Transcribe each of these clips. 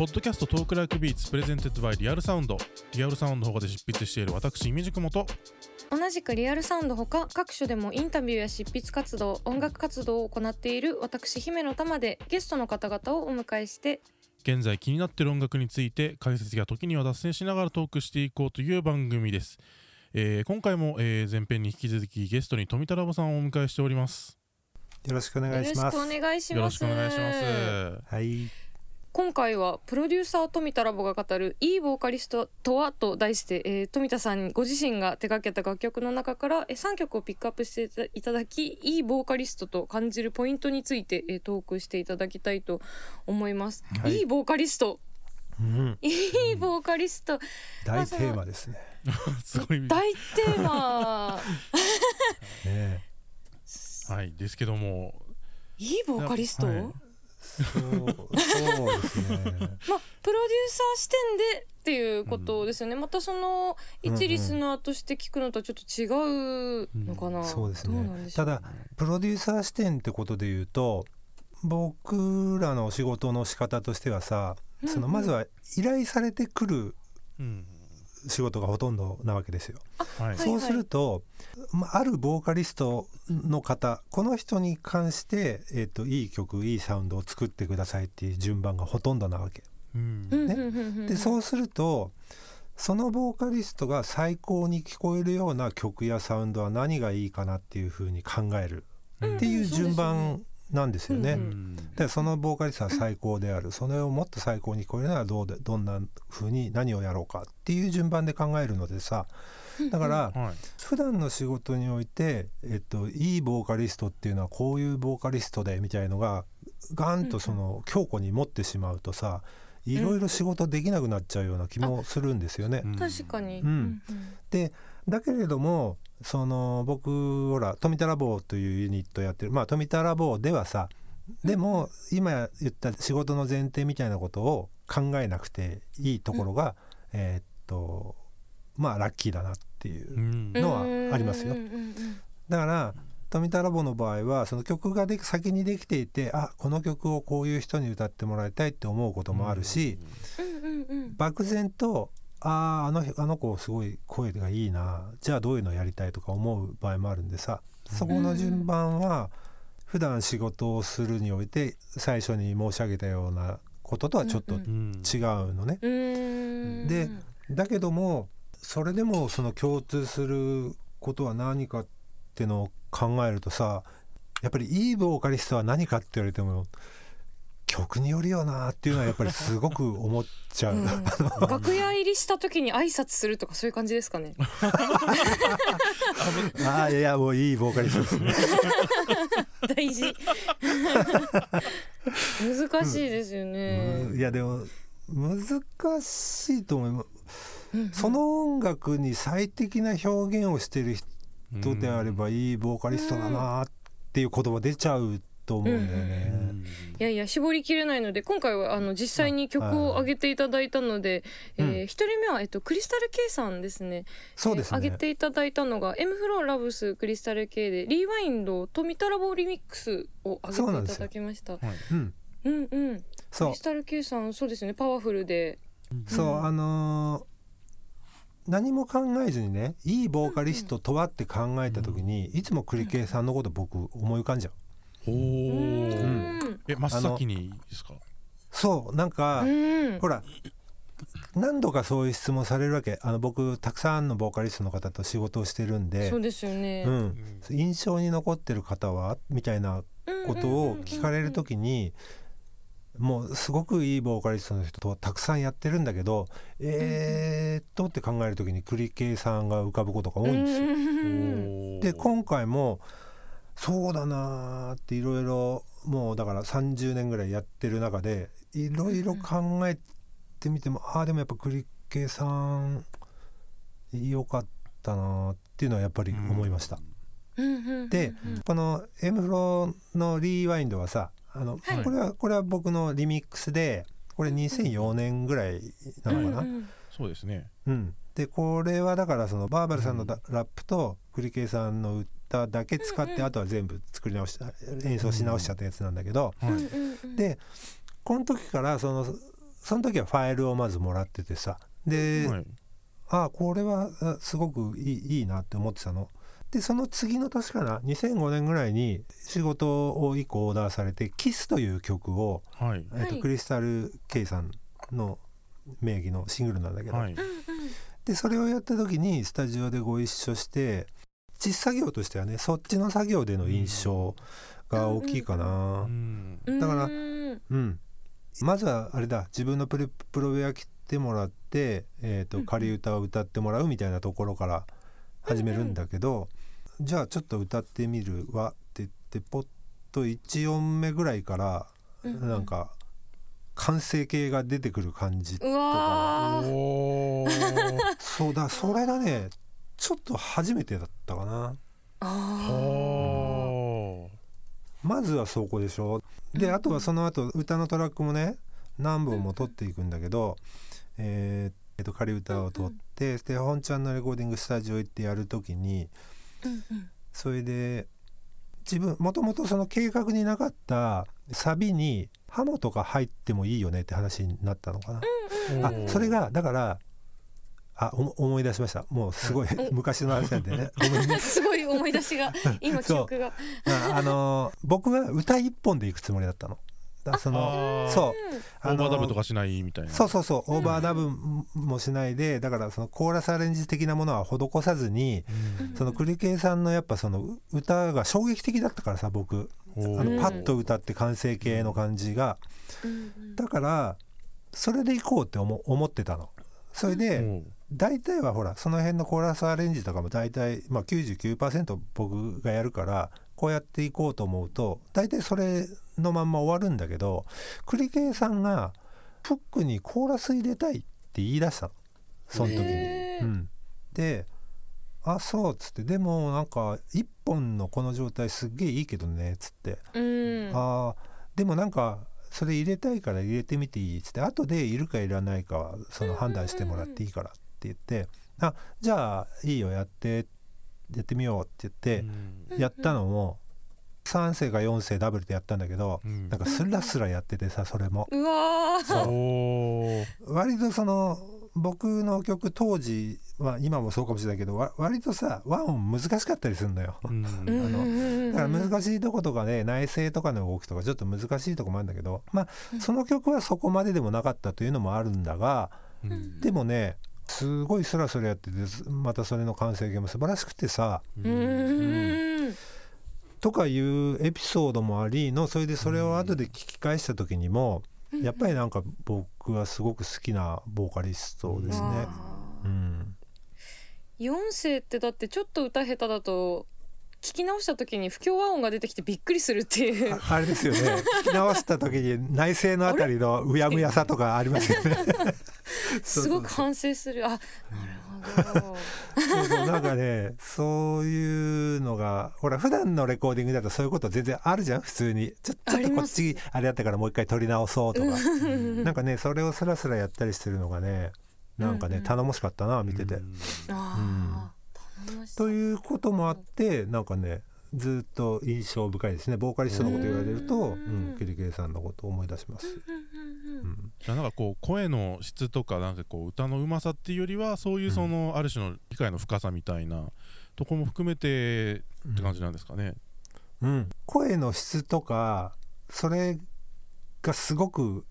ポッドキャスト Talk Like Beats presented by リアルサウンド。リアルサウンドほかで執筆している私イミヂクモと同じくリアルサウンドほか各所でもインタビューや執筆活動音楽活動を行っている私姫乃たまでゲストの方々をお迎えして。現在気になっている音楽について解説や時には脱線しながらトークしていこうという番組です、えー今回も、えー前編に引き続きゲストに冨田ラボさんをお迎えしております。よろしくお願いします。お願いしよろしますくお願いします。はい。今回はプロデューサー富田ラボが語るいいボーカリストとはと題して、えー富田さんご自身が手掛けた楽曲の中から、えー3曲をピックアップしていただきいいボーカリストと感じるポイントについて、えートークしていただきたいと思います、はい。い、いボーカリスト。うん、いいボーカリスト、大テーマですね。すごい大テーマ。ねはいですけども。いいボーカリスト、はいそう、そうですね。まあプロデューサー視点でっていうことですよね、またそのうんうん一リスナーとして聞くのとはちょっと違うのかな、そうですどうで。しょうただ、プロデューサー視点ってことで言うと、僕らの仕事の仕方としてはさ、そのまずは依頼されてくるうん仕事がほとんどなわけですよ。はい。そうすると、まあ、あるボーカリストの方この人に関して、えー、といい曲いいサウンドを作ってくださいっていう順番がほとんどなわけ。うん。ね。でそうするとそのボーカリストが最高に聞こえるような曲やサウンドは何がいいかなっていうふうに考えるうん。っていう順番なんですよね。うんうん。でそのボーカリストは最高である。それをもっと最高に聞こえるならどうでどんな風に何をやろうかっていう順番で考えるのでさだからはい。普段の仕事において、えっと、いいボーカリストっていうのはこういうボーカリストでみたいのがガンとその強固に持ってしまうとさいろいろ仕事できなくなっちゃうような気もするんですよね。うん。確かに、うん。でだけれどもその僕ほら富田ラボというユニットやってる。まあ富田ラボではさでも今言った仕事の前提みたいなことを考えなくていいところが、えーっとまあラッキーだなっていううん。のはありますよ。うんうんうん。だから富田ラボの場合はその曲がで先にできていてあこの曲をこういう人に歌ってもらいたいって思うこともあるし、うんうんうん。漠然とあーあのあの子すごい声がいいな。じゃあどういうのやりたいとか思う場合もあるんでさ。そこの順番は普段仕事をするにおいて最初に申し上げたようなこととはちょっと違うのね。でだけどもそれでもその共通することは何かってのを考えるとさやっぱりいいボーカリストは何かって言われても曲によるよなっていうのはやっぱりすごく思っちゃう。うん楽屋入りした時に挨拶するとかそういう感じですかねああいやもういいボーカリストですね。大事難しいですよね、うんいやでも難しいと思います。うんその音楽に最適な表現をしてる人であればいいボーカリストだなっていう言葉出ちゃうと思うんだようね。ん。いやいや絞りきれないので今回はあの実際に曲を上げていただいたので、うん。えー一人目は、えっと、クリスタル K さんですね。そうですね。えー上げていただいたのが M フローラブスクリスタル K でリーワインドとミタラボリミックスを上げていただきました。はい。うん、うん。うん。クそう。リスタル K さんそうですね。パワフルで。そう、うん。あのー何も考えずにねいいボーカリストとはって考えた時に、いつもクリケイさんのこと僕思い浮かんじゃう。おうーん。え真っ先にですか？そうなんか、うん。ほら何度かそういう質問されるわけ。あの僕たくさんのボーカリストの方と仕事をしてるんでそうですよね、うん、印象に残ってる方は？みたいなことを聞かれる時にもうすごくいいボーカリストの人とたくさんやってるんだけどえーっとって考える時にクリケイさんが浮かぶことが多いんですよ。うん。で今回もそうだなーっていろいろもうだから30年ぐらいやってる中でいろいろ考えてみてもああでもやっぱクリケイさん良かったなーっていうのはやっぱり思いました。でこの M フロのリーワインドはさあの、はい。これはこれは僕のリミックスでこれ2004年ぐらいなのかな？うんそうですね。でこれはだからそのバーバルさんのだラップとクリケイさんの歌だけ使って、うんうんあとは全部作り直した演奏し直しちゃったやつなんだけど、はいでこの時からそのその時はファイルをまずもらっててさ。で、はい。あこれはあすごくいいいいなって思ってたの。でその次の年かな2005年ぐらいに仕事を1個オーダーされて「キスという曲を、はい。えっとはい。クリスタル・ケイさんの名義のシングルなんだけど、はい。でそれをやった時にスタジオでご一緒して実作業としてはねそっちの作業での印象が大きいかな。うん。うんだからうん。うん、まずはあれだ自分のプレプロウェア着てもらって、えー、とうんうん。仮歌を歌ってもらうみたいなところから始めるんだけど、じゃあちょっと歌ってみるわって言ってポッと1音目ぐらいからうんうん。なんか完成形が出てくる感じうわー。おー。そうだそれがねちょっと初めてだったかな。あまずはそこでしょ。であとはその後歌のトラックもね何本も取っていくんだけど、えーえーと仮歌を取って、で本ちゃんのレコーディングスタジオ行ってやる時にそれで自分もともとその計画になかったサビにハモとか入ってもいいよねって話になったのかな。ーあそれがだからあおも思い出しました。もうすごい 昔の話なんでね。ごめんね。すごい思い出しが今記憶が。ああの僕は歌一本で行くつもりだったの。だそのそう。オーバーダブとかかしないみたいな。そうそうそう。オーバーダブもしないでだからそのコーラスアレンジ的なものは施さずにうん。その栗系さんのやっぱその歌が衝撃的だったからさ僕。あのうんパッと歌って完成形の感じが。うん。だからそれで行こうって思思ってたの。それで大体はほらその辺のコーラスアレンジとかも大体、まあ、99%僕がやるからこうやっていこうと思うと大体それのまんま終わるんだけど栗系さんがフックにコーラス入れたいって言い出したの。その時に。うん、で「あそう」っつって「でもなんか一本のこの状態すっげえいいけどね」っつって。うん。あーでもなんかそれ入れたいから入れてみていいっつって。後でいるかいらないかはその判断してもらっていいから。って言って「あじゃあいいよやってやってみよう」って言ってうん。やったのも3世か4世ダブルでやったんだけどうん。なんかスラスラやっててさそれも。うわー。そう。割とその僕の曲当時は今もそうかもしれないけどわ割とさ和音難しかったりするのよ。うん。うんあのだから難しいとことかね内声とかの動きとかちょっと難しいとこもあるんだけどまあその曲はそこまででもなかったというのもあるんだがうん。でもねすごいスラスラやっててまたそれの完成形も素晴らしくてさ。とかいうエピソードもありのそれでそれを後で聞き返した時にもやっぱりなんか僕はすごく好きなボーカリストですね。うん。4世ってだってちょっと歌下手だと聞き直した時に不協和音が出てきてびっくりするっていう。ああれですよね。聞き直した時に内声のあたりのうやむやさとかありますよね。すごく反省する。あなるほど。そうそうなんかねそういうのがほら普段のレコーディングだとそういうこと全然あるじゃん。普通に。ちょちょっとこっちあれやったからもう一回撮り直そうとか。うん。なんかねそれをスラスラやったりしてるのがねなんかね、うんうん。頼もしかったな見てて。ということもあってなんかねずっと印象深いですね。ボーカリストのこと言われると、ううん。ん、キリケイさんのことを思い出します。うんなんかこう声の質とかなんかこう歌のうまさっていうよりはそういうそのある種の理解の深さみたいなとこも含めてって感じなんですかね。うん、声の質とかそれがすごく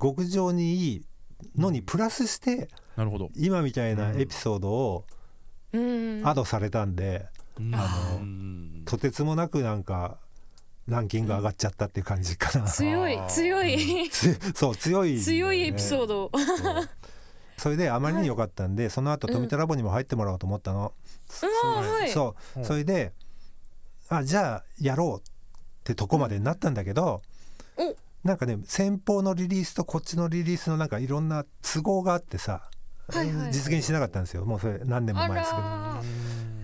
極上にいいのにプラスしてなるほど。今みたいなエピソードをうん。うん。アドされたんで、うん。あのうんとてつもなくなんかランキング上がっちゃったっていう感じかな。強い強い。つそう強い、強いエピソード。それであまりに良かったんで、その後富田ラボにも入ってもらおうと思ったの。うわーはい。そう。うん。それであじゃあやろうってとこまでになったんだけど、おなんかね先方のリリースとこっちのリリースのなんかいろんな都合があってさ、はいはいはい。実現しなかったんですよ。もうそれ何年もあ前ですけど。ら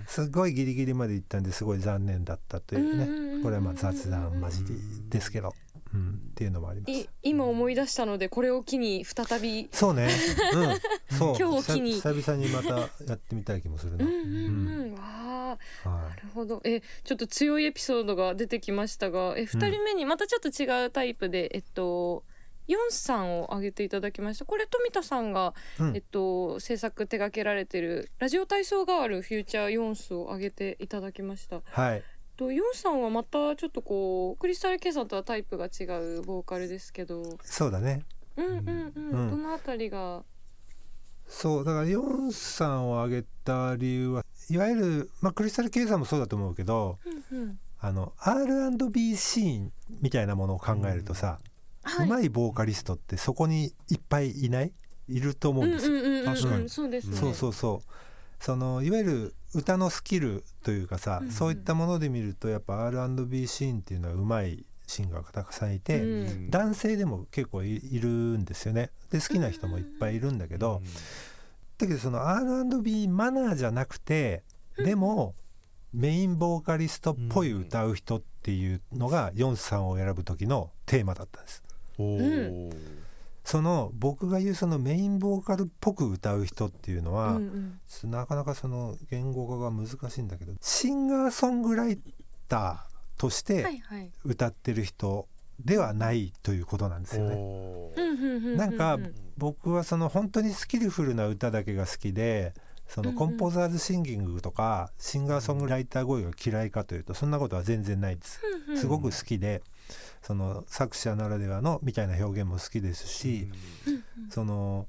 すごいギリギリまで行ったんですごい残念だったといううんうんうんうんねこれはまあ雑談交じりですけど、うん、っていうのもあります。い今思い出したのでこれを機に再び。そうね、うん、そう。今日を機に。久々にまたやってみたい気もするな。うんうんうん。わあ。はなるほど。えちょっと強いエピソードが出てきましたがえ2人目にまたちょっと違うタイプで、えっとヨンさんを挙げていただきました。これ富田さんが、うん。えっと、制作手掛けられてるラジオ体操ガールフューチャーヨンスを挙げていただきました。はい。とヨンさんはまたちょっとこうクリスタル・ケイさんとはタイプが違うボーカルですけど。そうだね。うんうんうん、うん。どのあたりが？そうだからヨンさんを挙げた理由はいわゆる、まあ、クリスタル・ケイさんもそうだと思うけどうんうん。あの R&B シーンみたいなものを考えるとさ、はうまいボーカリストってそこにいっぱいいない？いると思うんです。よ。うんうんうんうん。確かに。そうですね。そうそうそう。そのいわゆる歌のスキルというかさ、うんそういったもので見るとやっぱ R&B シーンっていうのはうまいシンガーがたくさんいて、うん。男性でも結構いいるんですよね。で好きな人もいっぱいいるんだけど、だけどその R&B マナーじゃなくてでもメインボーカリストっぽい歌う人っていうのがヨンさんを選ぶ時のテーマだったんです。その僕が言うそのメインボーカルっぽく歌う人っていうのは、うんうん。なかなかその言語化が難しいんだけどシンガーソングライターとしはて歌ってる人ではないということなんですよね。なんか僕はその本当にスキルフルな歌だけが好きでそのうんうん。コンポーザーズシンギングとかシンガーソングライター声が嫌いかというとそんなことは全然ないです。うんうん。すごく好きでその作者ならではのみたいな表現も好きですしその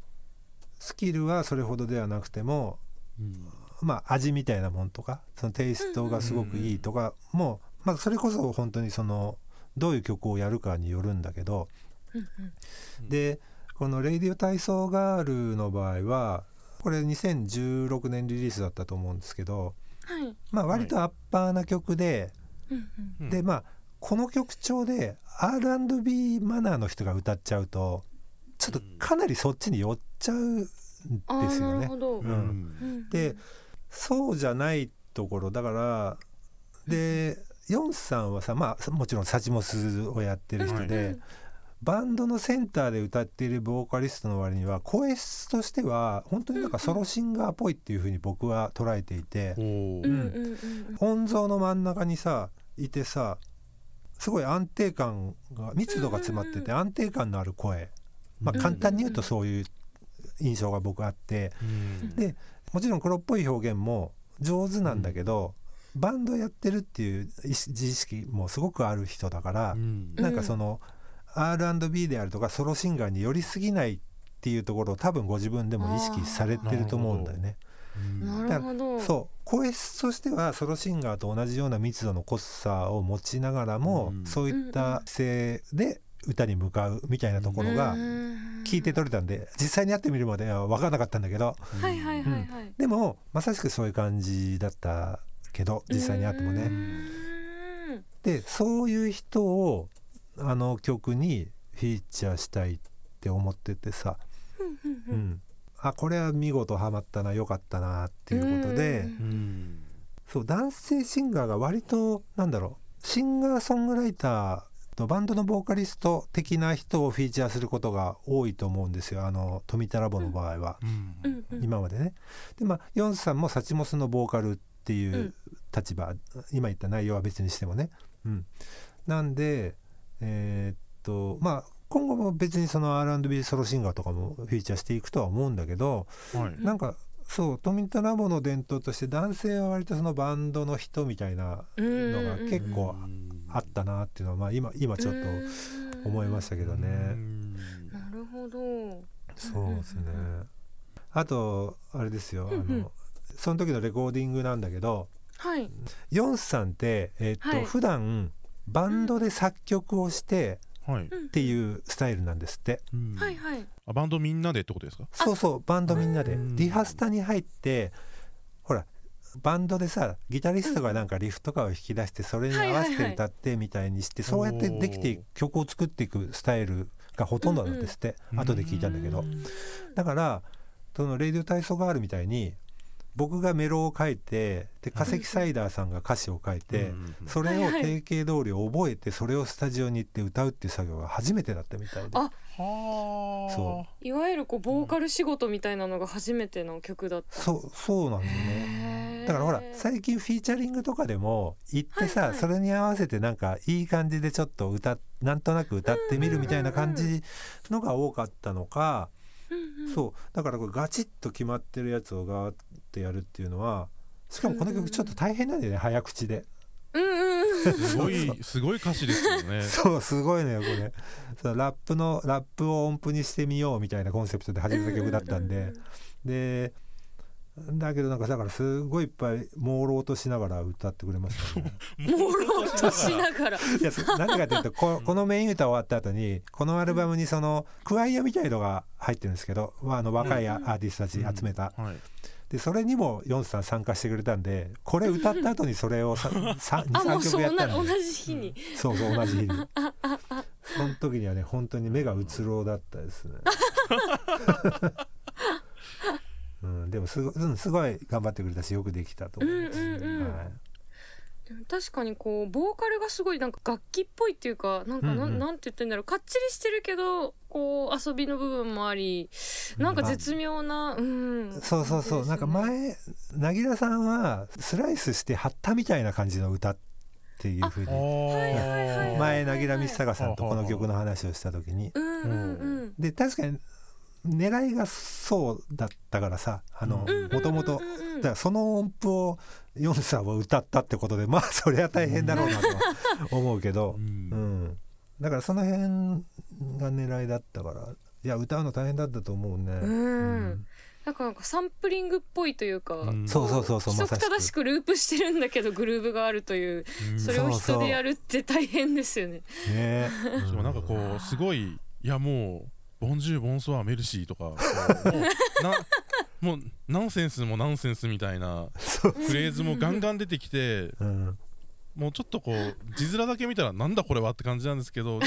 スキルはそれほどではなくてもうん。まあ味みたいなもんとかそのテイストがすごくいいとかもまあそれこそ本当にそのどういう曲をやるかによるんだけどうんうん。でこの「レイディオ体操ガール」の場合はこれ2016年リリースだったと思うんですけどはい。まあ割とアッパーな曲で、うんうん。うん。でまあこの曲調で R&B マナーの人が歌っちゃうとちょっとかなりそっちに寄っちゃうんですよね。でそうじゃないところだからでヨンさんはさまあもちろんサチモスをやってる人で、うんバンドのセンターで歌っているボーカリストの割には声質としては本当になんかソロシンガーっぽいっていう風に僕は捉えていておー。うんうんうん音像の真ん中にさいてさすごい安定感が密度が詰まってて安定感のある声、まあ、簡単に言うとそういう印象が僕あって。うん。でもちろん黒っぽい表現も上手なんだけど、バンドやってるっていう自意識もすごくある人だから、うん。なんかその R&B であるとかソロシンガーに寄りすぎないっていうところを多分ご自分でも意識されてると思うんだよね。うん。なるほど。そう。声質としてはソロシンガーと同じような密度の濃さを持ちながらも、うん。そういった姿勢で歌に向かうみたいなところが聞いて取れたんで実際に会ってみるまでは分からなかったんだけど。はいはいはいはい。でもまさしくそういう感じだったけど実際に会ってもうね。ん。でそういう人をあの曲にフィーチャーしたいって思っててさ、うんうん。うん、あこれは見事ハマったな良かったなっていうことで、うん。うんそう男性シンガーが割となんだろうシンガーソングライターとバンドのボーカリスト的な人をフィーチャーすることが多いと思うんですよあの富田ラボの場合は、うん。うんうん。今までね。でまあヨンさんもサチモスのボーカルっていううん。立場、今言った内容は別にしてもね。うん、なんでえーっとまあ今後も別にその R&B ソロシンガーとかもフィーチャーしていくとは思うんだけど、はい。なんかそう富田ラボの伝統として男性は割とそのバンドの人みたいなのが結構あったなっていうのは、まあ、今今ちょっと思いましたけどね。うん。なるほど。そうですね。あとあれですよ、あうんうん。のその時のレコーディングなんだけどはい。ヨンさんって、えっとはい。普段バンドで作曲をしてはいっていうスタイルなんですって。うん。はいはい。あバンドみんなでってことですか？そうそうバンドみんなで。うん。リハスタに入ってほらバンドでさギタリストがなんかリフとかを弾き出してそれに合わせて歌ってみたいにしてそうやってできていく曲を作っていくスタイルがほとんどなんですって。後で聞いたんだけど。うん。だからその「レイディオ体操ガール」みたいに僕がメロを書いてでかせきさいだぁさんが歌詞を書いてうんそれを定型通り覚えてそれをスタジオに行って歌うっていう作業が初めてだったみたいで。あはあ。そいわゆるこうボーカル仕事みたいなのが初めての曲だったそうそうなんですよね。だからほら最近フィーチャリングとかでも行ってさ、はいはい。それに合わせてなんかいい感じでちょっと歌っなんとなく歌ってみるみたいな感じのが多かったのか、そう。だからこれガチッと決まってるやつをガーってやるっていうのはしかもこの曲ちょっと大変なんだよね早口で。うんうんうん。すごいすごい歌詞ですよね。そうすごいのよこれ。そうラップのラップを音符にしてみようみたいなコンセプトで始めた曲だったんで。でだけどなんかだからすごいいっぱい朦朧としながら歌ってくれましたね。朦朧としながら。いやそ何かというとここのメイン歌終わった後にこのアルバムにそのクワイアみたいのが入ってるんですけど、まあ、あの若いアーティストたち集めた、はいでそれにもヨンスさん参加してくれたんでこれ歌った後にそれをさ さ23あもうそう曲やった同んで。じ日に。そうそう同じ日に。その時にはね本当に目がうつろうだったですね。うん、でもすご,、うん、すごい頑張ってくれたしよくできたと思います、うんうんうん。はい確かにこうボーカルがすごいなんか楽器っぽいっていうかなんかなん,、うんうん。なんて言ってんだろう。かっちりしてるけどこう遊びの部分もありなんか絶妙なうん。そうそうそう、なんか前凪良さんはスライスして貼ったみたいな感じの歌っていうふうに。あーはいはいはい。前凪良光孝さんとこの曲の話をした時に。うんうんうん。で確かに狙いがそうだったからさあのうんもともとその音符をヨンさんは歌ったってことでまあそりゃ大変だろうなとは思うけどう、ん。うん、だからその辺が狙いだったからいや歌うの大変だったと思うね。うん。なんかなんかサンプリングっぽいというか、うん。そうそうそうそう規則正しくループしてるんだけどグルーブがあるといううん。それを人でやるって大変ですよね。ね。なんかこうすごいいやもうボンジューボンソワメルシーとか もうナンセンスもナンセンスみたいなフレーズもガンガン出てきてうん、もうちょっとこう字面だけ見たらなんだこれはって感じなんですけど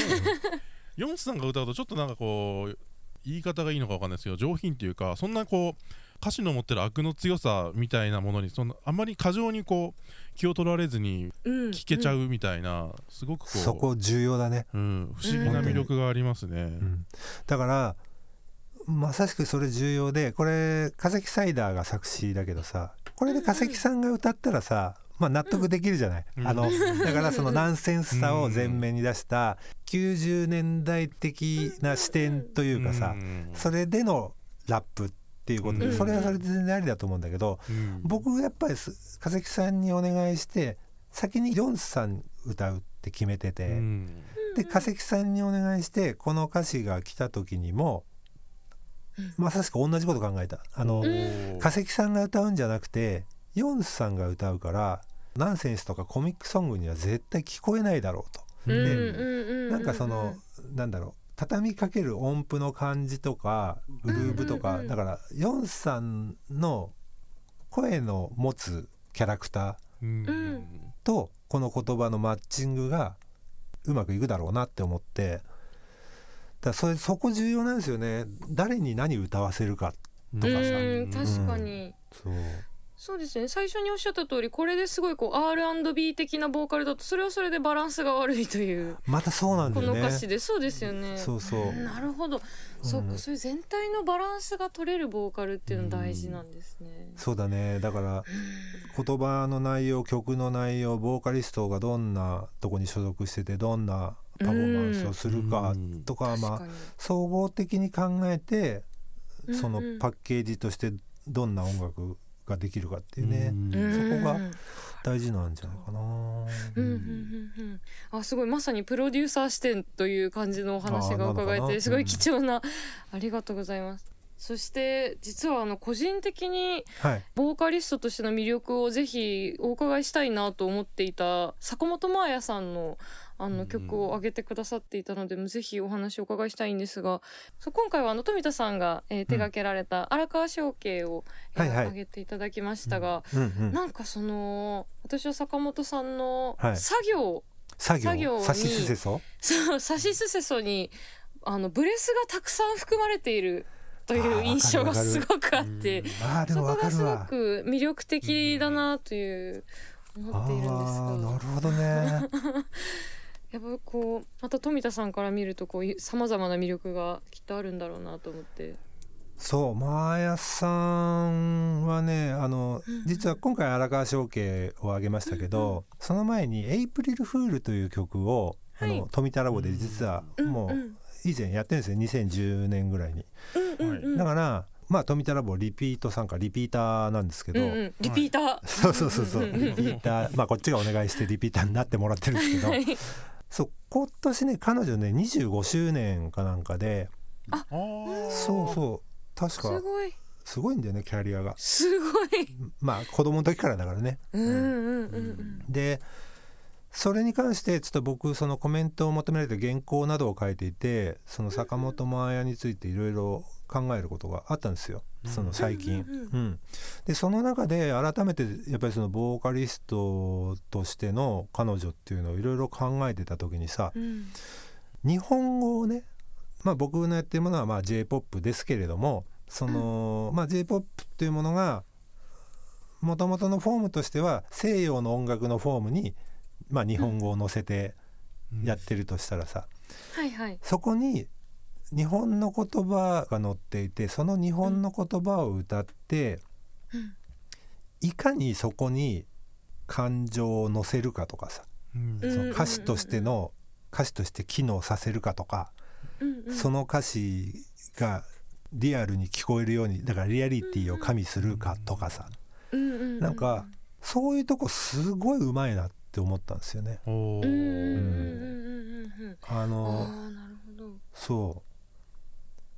ヨンスさんが歌うとちょっとなんかこう言い方がいいのかわかんないですけど上品っていうかそんなこう歌詞の持ってる悪の強さみたいなものにそんなあんまり過剰にこう気を取られずにうん、聴けちゃううみたいなすごくこうそこ重要だね、うん、不思議な魅力がありますね。うん、だからまさしくそれ重要でこれ化石サイダーが作詞だけどさこれで化石さんが歌ったらさ、まあ、納得できるじゃない、うん。あのだからそのナンセンスさを前面に出した90年代的な視点というかさうん。それでのラップっていうことでうん。それはそれで全然ありだと思うんだけどうん。僕やっぱりす化石さんにお願いして先にヨンスさん歌うって決めてて。うん。で化石さんにお願いしてこの歌詞が来た時にもまさしく同じこと考えた。あの化石さんが歌うんじゃなくてヨンスさんが歌うからナンセンスとかコミックソングには絶対聞こえないだろうと。でなんかそのなんだろう畳みかける音符の感じとかグルーブとかだからヨンスさんの声の持つキャラクターとこの言葉のマッチングがうまくいくだろうなって思ってだからそれそこ重要なんですよね。誰に何歌わせるかとかさ。うん確かに、そう。そうですね。最初におっしゃった通りこれですごいこう R&B 的なボーカルだとそれはそれでバランスが悪いというまたそうなんだこのよね歌詞で。そうですよね。そうそう。なるほど、そううん。かそういう全体のバランスが取れるボーカルっていうの大事なんですね、そうだね。だから言葉の内容曲の内容ボーカリストがどんなとこに所属しててどんなパフォーマンスをするかうん。とか、まあ総合的に考えてそのうん。うんパッケージとしてどんな音楽ができるかっていうね、うん。うんそこが大事なんじゃないかな。うん。うん。うん。うん。あすごいまさにプロデューサー視点という感じのお話が伺えてすごい貴重な、ありがとうございますそして実はあの個人的にはい、ボーカリストとしての魅力をぜひお伺いしたいなと思っていた坂本真綾さん。のあうん。の曲を上げてくださっていたので、ぜひお話をお伺いしたいんですが今回はあの富田さんが、えー手掛けられた荒川象形を、えーはいはい。上げていただきましたが、うん。うん、なんかその私は坂本さんのはい。作業、作業作業にさしすせそ？そうサシスセソにあのブレスがたくさん含まれているという印象がすごくあって。あそこがすご。く魅力的だなという思っているんですあーながるほどね。やっぱこうまた富田さんから見るとこうさまざまな魅力がきっとあるんだろうなと思って。そうマーヤさんはねあのうん実は今回荒川象形を挙げましたけど、その前に「エイプリルフール」という曲をあの富田ラボで実はもう以前やってるんですよ。2010年ぐらいに。うんうんうん。だからまあ富田ラボリピート参加リピーターなんですけど、うんうん。リピーター、そうそうそうそう。うんうん。リピーター。まあこっちがお願いしてリピーターになってもらってるんですけど。はいそう今年ね彼女ね25周年かなんかで。あー。そうそう。確かすごい。すごいんだよねキャリアが。すごい。まあ子供の時からだからね。うんうんうんうん。でそれに関してちょっと僕そのコメントを求められて原稿などを書いていてその坂本真綾についていろいろ考えることがあったんですよその最近。うんうんうん。でその中で改めてやっぱりそのボーカリストとしての彼女っていうのをいろいろ考えてた時にさうん。日本語をね、まあ、僕のやってるものはまあ j p o p ですけれどもその、まあ、j p o p っていうものがもともとのフォームとしては西洋の音楽のフォームに、まあ、日本語を載せてやってるとしたらさ、はいはい。そこに日本の言葉が載っていてその日本の言葉を歌って、うん。いかにそこに感情を乗せるかとかさ、うん。うん。その歌詞としての歌詞として機能させるかとか、うんうん。その歌詞がリアルに聞こえるようにだからリアリティを加味するかとかさ。うんなんかそういうとこすごいうまいなって思ったんですよね。ああのあなるほど。そう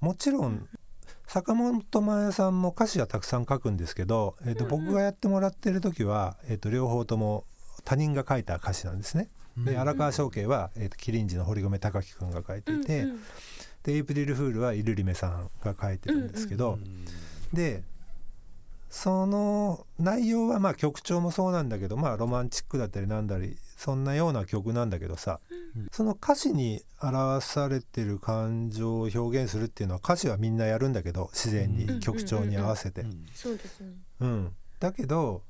もちろん坂本真綾さんも歌詞はたくさん書くんですけど、えー、と僕がやってもらってる時は、えー、と両方とも他人が書いた歌詞なんですね。で荒川翔慶は、えー、とキリンジの堀米貴樹くんが書いていて、でエイプリルフールはイルリメさんが書いてるんですけど、でその内容はまあ曲調もそうなんだけどまあロマンチックだったりなんだりそんなような曲なんだけどさ、うん。その歌詞に表されてる感情を表現するっていうのは歌詞はみんなやるんだけど自然うん。に曲調に合わせて。そうですね。うん、だけど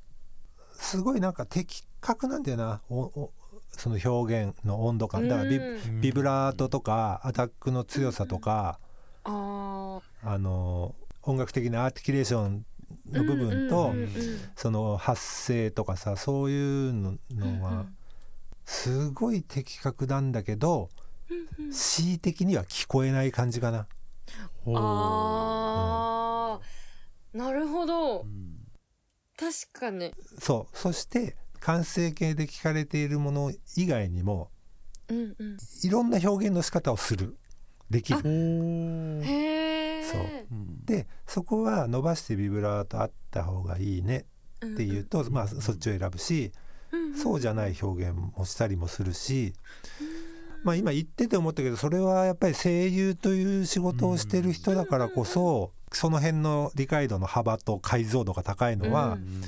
すごいなんか的確なんだよな。おおその表現の温度感。だからビ,、うん。ビブラートとかアタックの強さとか、ああの音楽的なアーティキュレーションあの部分と、うんうんうんその発声とかさそういうののうんはすごい的確なんだけどうんうん。恣意的には聞こえない感じかな。あー。なるほど。うん。確かに。そう。そして完成形で聞かれているもの以外にもうんうん。いろんな表現の仕方をする。できる。へえそう。うん。でそこは伸ばしてビブラートあった方がいいねっていうと、まあそっちを選ぶし、そうじゃない表現もしたりもするし、まあ今言ってて思ったけどそれはやっぱり声優という仕事をしてる人だからこそその辺の理解度の幅と解像度が高いのは、うん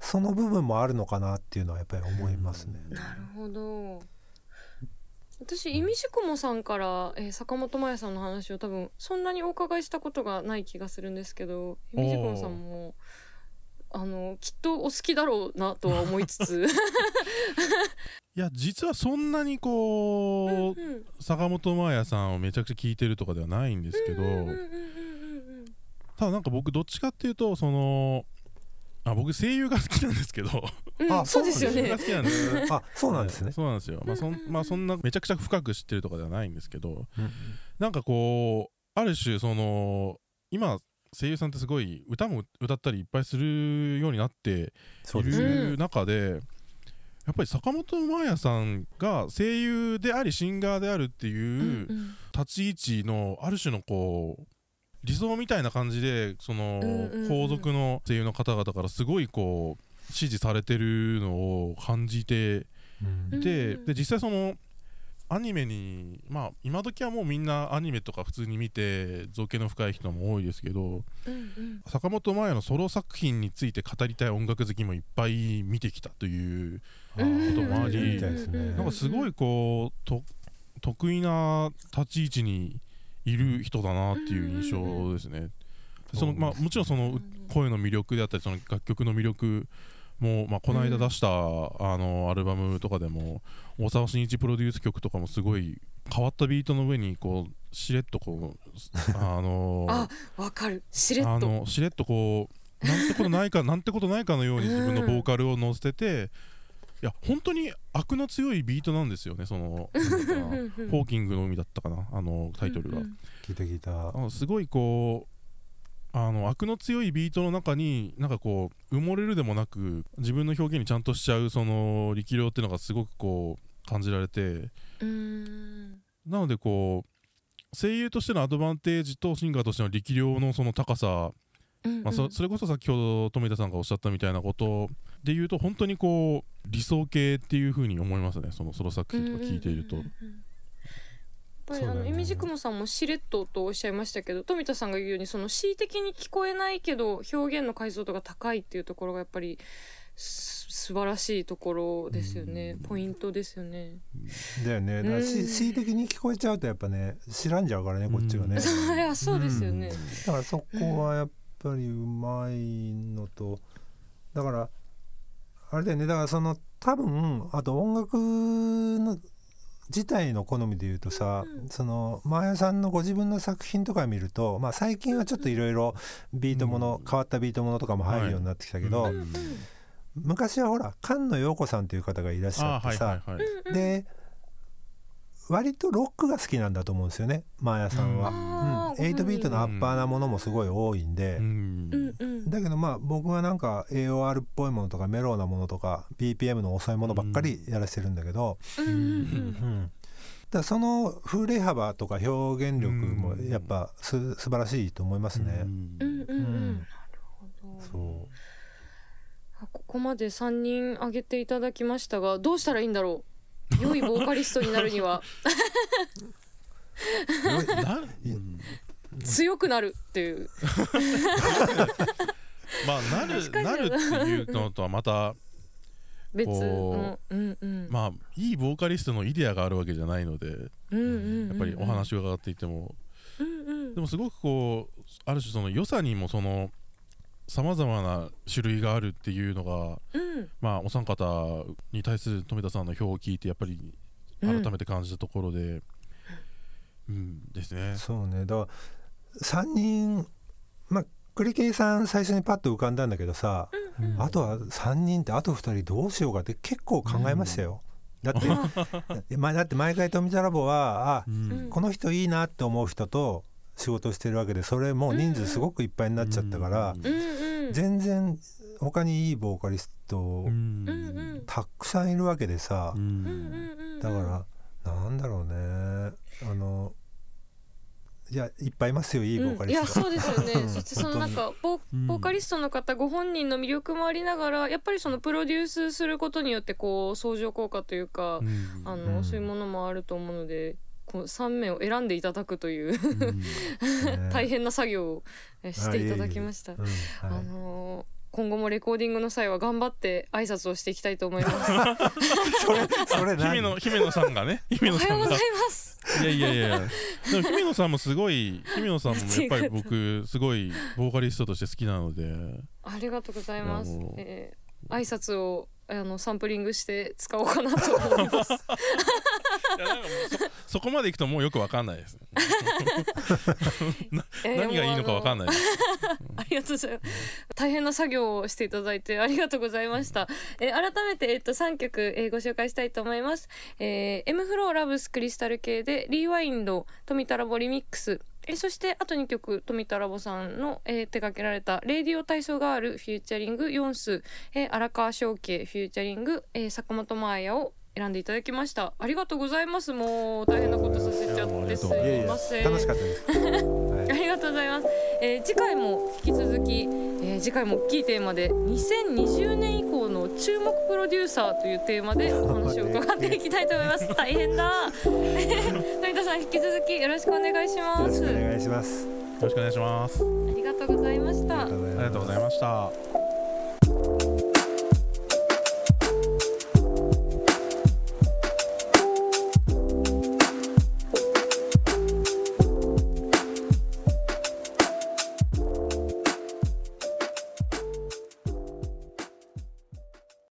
その部分もあるのかなっていうのはやっぱり思いますね。なるほど。私イミシコモさんから、えー坂本真綾さんの話を多分そんなにお伺いしたことがない気がするんですけどイミシコモさんもあのきっとお好きだろうなとは思いつつ。いや実はそんなにこう、うん坂本真綾さんをめちゃくちゃ聞いてるとかではないんですけど、うんうんうんうんうんただなんか僕どっちかっていうとそのあ僕声優が好きなんですけど。うんあそうですよね。声優が好きなんですあそうなんですね。そうなんですよ、まあそんまあ、そんなめちゃくちゃ深く知ってるとかではないんですけどうん。なんかこうある種その今声優さんってすごい歌も歌ったりいっぱいするようになってい。る中でやっぱり坂本真綾さんが声優でありシンガーであるっていううん立ち位置のある種のこう理想みたいな感じでその皇族の声優の方々からすごいこう支持されてるのを感じてでで実際そのアニメにまあ今時はもうみんなアニメとか普通に見て造形の深い人も多いですけどうんうん。坂本真綾のソロ作品について語りたい音楽好きもいっぱい見てきたということもあり。なんかすごいこうと得意な立ち位置にいる人だなっていう印象ですね。そのまあ、もちろんそのう声の魅力であったりその楽曲の魅力も、まあ、この間出した、あのアルバムとかでも大沢慎一プロデュース曲とかもすごい変わったビートの上にこうしれっとこうあの あわかる。しれっあとのしれっとこうなんてことないかなんてことないかのように自分のボーカルを乗せててや本当に悪の強いビートなんですよねそのホ ーキングの海だったかなあのタイトルが、うん。聞いた聞いた。あのすごいこうあの悪の強いビートの中になんかこう埋もれるでもなく自分の表現にちゃんとしちゃうその力量っていうのがすごくこう感じられてなのでこう声優としてのアドバンテージとシンガーとしての力量のその高さ、うんまあ、そそれこそ先ほど富田さんがおっしゃったみたいなことで言うと本当にこう理想系っていう風に思いますねそのソロ作品とか聞いていると。うんうんうんうんやっぱりあのイミジクモさんもしれっととおっしゃいましたけど富田さんが言うようにその恣意的に聞こえないけど表現の解像度が高いっていうところがやっぱりす素晴らしいところですよね。ポイントですよね。だよね。恣意的に聞こえちゃうとやっぱね知らんじゃうからねこっちがね。そ ういやそうですよね。だからそこはやっぱりうまいのとだからあれだよね。だからその多分あと音楽の自体の好みで言うとさ、うん。そのマーヤさんのご自分の作品とか見ると、まあ、最近はちょっといろいろビートもの、変わったビートものとかも入るようになってきたけど、はい。うん昔はほら菅野陽子さんという方がいらっしゃってさ、はいはい。うんで割とロックが好きなんだと思うんですよねマーヤさんは。うん、8ビートのアッパーなものもすごい多いんで、うん。うんうんだけどまあ僕はなんか AOR っぽいものとかメローなものとか BPM の遅いものばっかりやらせてるんだけど、うんうんうん。うん、だその振れ幅とか表現力もやっぱす素晴らしいと思いますね。うんうんうん。うんなるほど。そあここまで3人挙げていただきましたがどうしたらいいんだろう？良いボーカリストになるには。なうん？強くなるっていう まあなる なるっていうのとはまた別のこうんうん。まあいいボーカリストのイデアがあるわけじゃないのでうんうんうんやっぱりお話を伺っていても。うんうん。でもすごくこうある種その良さにもそのさまざまな種類があるっていうのがうん。まあお三方に対する富田さんの表を聞いてやっぱり改めて感じたところでうん。ですね。う。そうね。だから3人まあ栗圭さん最初にパッと浮かんだんだけどさ、うん。あとは3人ってあと2人どうしようかって結構考えましたよ。だって まあだって毎回富田ラボはあこの人いいなって思う人と仕事してるわけでそれもう人数すごくいっぱいになっちゃったから、うんうんうん。全然他にいいボーカリストたくさんいるわけでさ、だからなんだろうね。あのいやいっぱいいますよいいボーカリスト。うんいやそうですよ うん。ねそしてそのなんかボうん。ボーカリストの方ご本人の魅力もありながらやっぱりそのプロデュースすることによってこう相乗効果というか、うん。あの、うん。そういうものもあると思うのでこう3名を選んでいただくといううん。ね。大変な作業をえしていただきました。うん。あはい。のー今後もレコーディングの際は頑張って挨拶をしていきたいと思います。それそれ何？姫野姫野さんがね姫お野さんがはようございます。いやいやいやでも姫野さんもすごい姫野さんもやっぱり僕すごいボーカリストとして好きなのでありがとうございますいやもう。えー、挨拶をあのサンプリングして使おうかなと思います。いやなんかもうそ そこまでいくともうよくわかんないです 何がいいのかわかんない。です ありがとうございます。大変な作業をしていただいてありがとうございました。えー改めてえっと三曲、えーご紹介したいと思います。えー、M フローラブスクリスタル系でリーワインド富田ラボリミックス。えーそしてあと2曲富田ラボさんの、えー手掛けられた「レディオ体操ガール」フューチャリングヨンス、えー荒川翔慶フューチャリング、えー坂本真綾を選んでいただきました。ありがとうございます。もう大変なことさせちゃってすいません。楽しかったです。は いありがとうございます。えー次回も引き続き、えー次回も大きいテーマで2020年以降の注目プロデューサーというテーマでお話を伺っていきたいと思います。大変だ。富田さん引き続きよろしくお願いしよます。ろしくお願いします。よろしくお願いしますありがとうございました。ありがとうございました